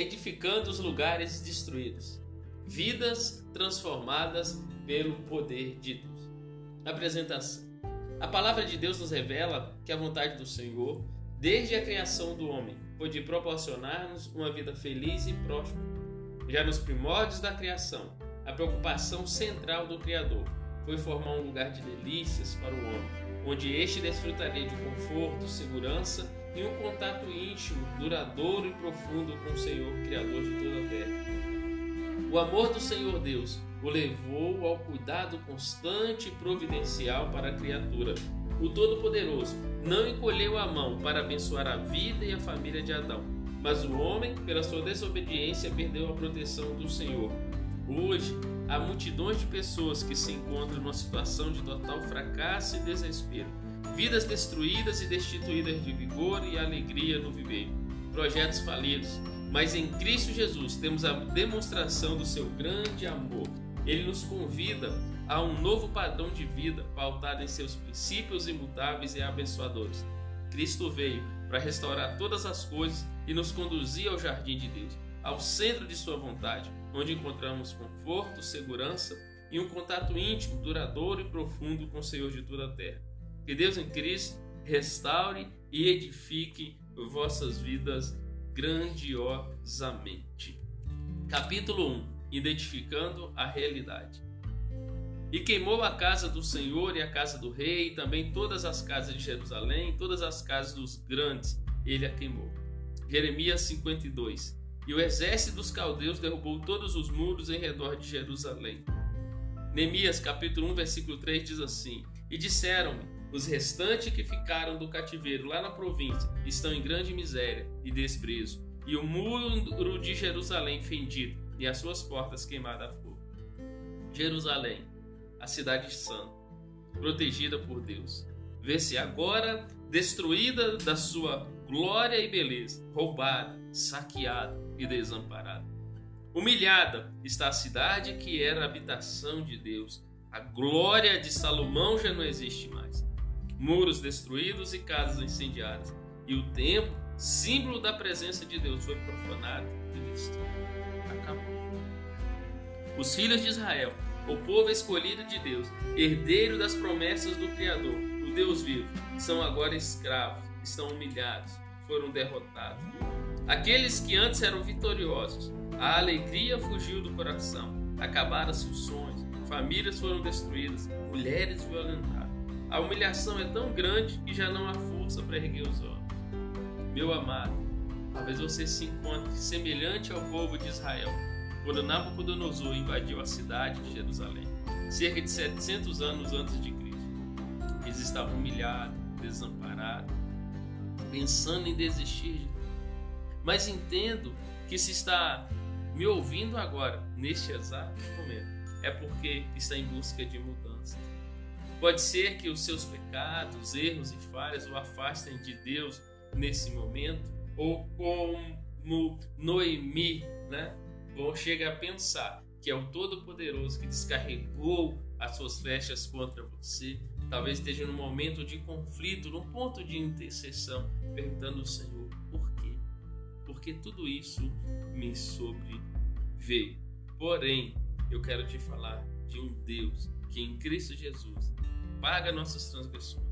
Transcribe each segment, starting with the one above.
edificando os lugares destruídos, vidas transformadas pelo poder de Deus. Apresentação. A palavra de Deus nos revela que a vontade do Senhor, desde a criação do homem, foi de proporcionar-nos uma vida feliz e próspera. Já nos primórdios da criação, a preocupação central do Criador foi formar um lugar de delícias para o homem, onde este desfrutaria de conforto, segurança e um íntimo, duradouro e profundo com o Senhor, Criador de toda a terra. O amor do Senhor Deus o levou ao cuidado constante e providencial para a criatura. O Todo-Poderoso não encolheu a mão para abençoar a vida e a família de Adão, mas o homem, pela sua desobediência, perdeu a proteção do Senhor. Hoje, há multidões de pessoas que se encontram numa situação de total fracasso e desespero, vidas destruídas e destituídas de vigor e alegria no viver, projetos falidos, mas em Cristo Jesus temos a demonstração do seu grande amor. Ele nos convida a um novo padrão de vida pautado em seus princípios imutáveis e abençoadores. Cristo veio para restaurar todas as coisas e nos conduzir ao jardim de Deus, ao centro de Sua vontade, onde encontramos conforto, segurança e um contato íntimo, duradouro e profundo com o Senhor de toda a terra. Que Deus em Cristo restaure e edifique vossas vidas grandiosamente. Capítulo 1 Identificando a realidade. E queimou a casa do Senhor e a casa do rei, e também todas as casas de Jerusalém, todas as casas dos grandes, ele a queimou. Jeremias 52. E o exército dos caldeus derrubou todos os muros em redor de Jerusalém. Neemias capítulo 1, versículo 3 diz assim: E disseram-me: os restantes que ficaram do cativeiro lá na província estão em grande miséria e desprezo, e o muro de Jerusalém fendido e as suas portas queimadas a fogo. Jerusalém, a cidade santa, protegida por Deus, vê-se agora destruída da sua glória e beleza, roubada, saqueada e desamparada. Humilhada está a cidade que era a habitação de Deus. A glória de Salomão já não existe mais muros destruídos e casas incendiadas. E o templo, símbolo da presença de Deus, foi profanado e destruído. Acabou. Os filhos de Israel, o povo escolhido de Deus, herdeiro das promessas do Criador, o Deus vivo, são agora escravos, estão humilhados, foram derrotados. Aqueles que antes eram vitoriosos, a alegria fugiu do coração, acabaram-se os sonhos, famílias foram destruídas, mulheres violentadas a humilhação é tão grande que já não há força para erguer os olhos. Meu amado, talvez você se encontre semelhante ao povo de Israel quando Nabucodonosor invadiu a cidade de Jerusalém, cerca de 700 anos antes de Cristo. Eles estavam humilhados, desamparados, pensando em desistir de Mas entendo que se está me ouvindo agora, neste exato momento, é porque está em busca de mudança Pode ser que os seus pecados, erros e falhas o afastem de Deus nesse momento, ou como Noemi, né? Ou chega a pensar que é o Todo-Poderoso que descarregou as suas flechas contra você. Talvez esteja num momento de conflito, num ponto de intercessão, perguntando ao Senhor: por quê? Porque tudo isso me sobreveio. Porém, eu quero te falar de um Deus que em Cristo Jesus paga nossas transgressões,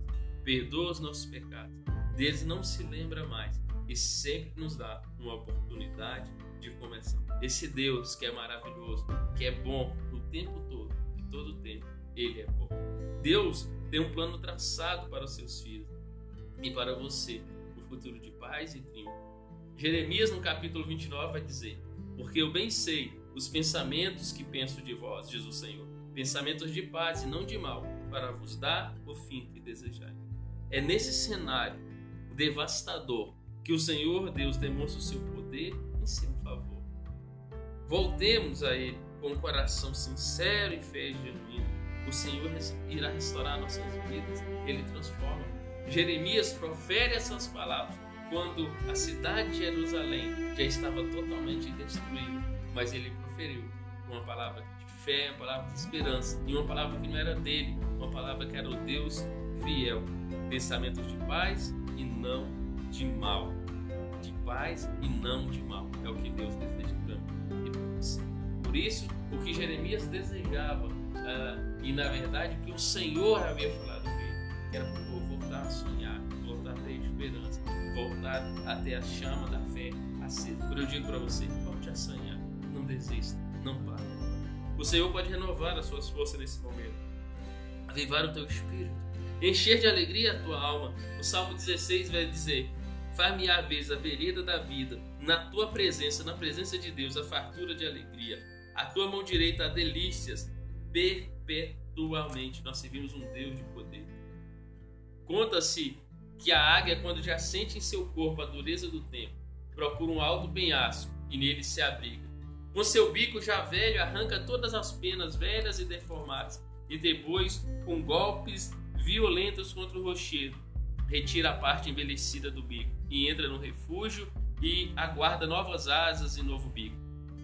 perdoa os nossos pecados, deles não se lembra mais e sempre nos dá uma oportunidade de começar. Esse Deus que é maravilhoso, que é bom o tempo todo, e todo o tempo, Ele é bom. Deus tem um plano traçado para os seus filhos e para você, o futuro de paz e triunfo. Jeremias, no capítulo 29, vai dizer: Porque eu bem sei os pensamentos que penso de vós, diz o Senhor, pensamentos de paz e não de mal, para vos dar o fim que desejais. É nesse cenário devastador que o Senhor Deus demonstra o seu poder em seu favor. Voltemos a Ele com um coração sincero e fé genuíno. O Senhor irá restaurar nossas vidas, Ele transforma. Jeremias profere essas palavras quando a cidade de Jerusalém já estava totalmente destruída, mas ele proferiu uma palavra fé, uma palavra de esperança e uma palavra que não era dele, uma palavra que era o Deus fiel. Pensamentos de paz e não de mal, de paz e não de mal. É o que Deus deseja para mim. Por isso, o que Jeremias desejava, uh, e na verdade o que o Senhor havia falado com ele, que era para voltar a sonhar, voltar a ter esperança, voltar a ter a chama da fé acesa. Por eu digo para você, volte a sonhar, não desista, não pare. O Senhor pode renovar as suas forças nesse momento, avivar o teu espírito, encher de alegria a tua alma. O Salmo 16 vai dizer: Far-me a vez a vereda da vida, na tua presença, na presença de Deus, a fartura de alegria. A tua mão direita há delícias perpetuamente. Nós servimos um Deus de poder. Conta-se que a águia, quando já sente em seu corpo a dureza do tempo, procura um alto penhasco e nele se abriga. Com seu bico já velho, arranca todas as penas velhas e deformadas, e depois, com golpes violentos contra o rochedo, retira a parte envelhecida do bico e entra no refúgio e aguarda novas asas e novo bico.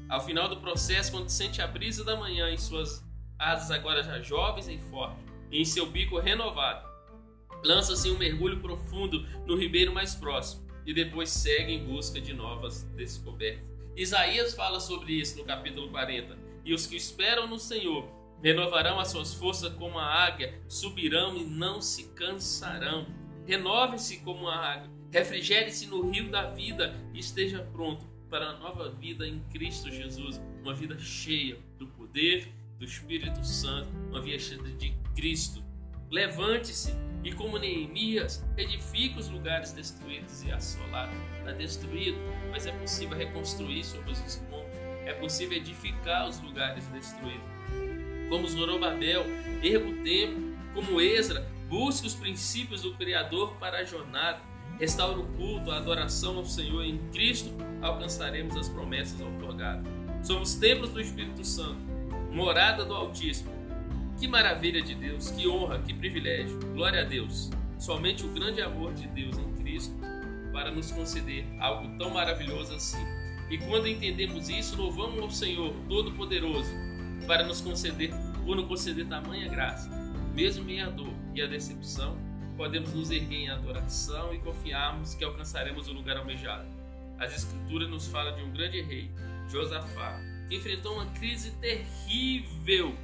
Ao final do processo, quando sente a brisa da manhã em suas asas agora já jovens e fortes, e em seu bico renovado, lança-se um mergulho profundo no ribeiro mais próximo e depois segue em busca de novas descobertas. Isaías fala sobre isso no capítulo 40. E os que esperam no Senhor renovarão as suas forças como a águia, subirão e não se cansarão. Renove-se como a águia, refrigere-se no rio da vida e esteja pronto para a nova vida em Cristo Jesus, uma vida cheia do poder do Espírito Santo, uma vida cheia de Cristo. Levante-se e, como Neemias, edifique os lugares destruídos e assolados. Está destruído, mas é possível reconstruir sobre os escombros. É possível edificar os lugares destruídos. Como Zorobabel, erga o templo. Como Ezra, busque os princípios do Criador para a jornada. Restaure o culto, a adoração ao Senhor. Em Cristo alcançaremos as promessas otorgadas. Somos templos do Espírito Santo, morada do Altíssimo que maravilha de Deus, que honra, que privilégio. Glória a Deus. Somente o grande amor de Deus em Cristo para nos conceder algo tão maravilhoso assim. E quando entendemos isso, louvamos ao Senhor Todo-Poderoso para nos conceder, por nos conceder tamanha graça. Mesmo em a dor e a decepção, podemos nos erguer em adoração e confiarmos que alcançaremos o lugar almejado. As Escrituras nos falam de um grande rei, Josafá, que enfrentou uma crise terrível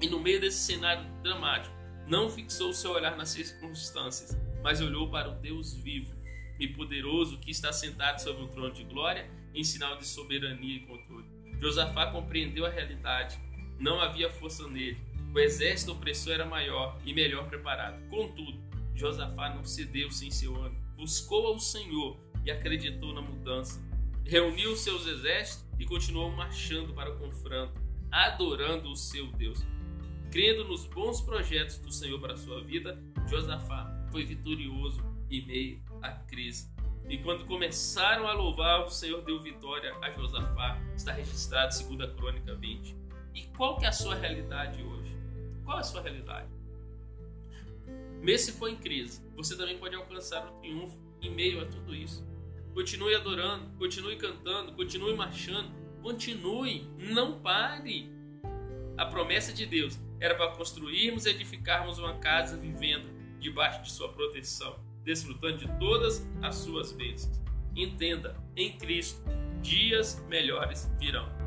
e no meio desse cenário dramático, não fixou seu olhar nas circunstâncias, mas olhou para o Deus vivo e poderoso que está sentado sobre o trono de glória em sinal de soberania e controle. Josafá compreendeu a realidade. Não havia força nele. O exército opressor era maior e melhor preparado. Contudo, Josafá não cedeu sem seu ânimo. Buscou ao Senhor e acreditou na mudança. Reuniu seus exércitos e continuou marchando para o confronto, adorando o seu Deus. Crendo nos bons projetos do Senhor para a sua vida, Josafá foi vitorioso em meio à crise. E quando começaram a louvar, o Senhor deu vitória a Josafá. Está registrado em 2 Crônica 20. E qual que é a sua realidade hoje? Qual é a sua realidade? Mesmo se for em crise, você também pode alcançar o triunfo em meio a tudo isso. Continue adorando, continue cantando, continue marchando, continue, não pare. A promessa de Deus era para construirmos e edificarmos uma casa vivendo debaixo de sua proteção, desfrutando de todas as suas bênçãos. Entenda, em Cristo, dias melhores virão.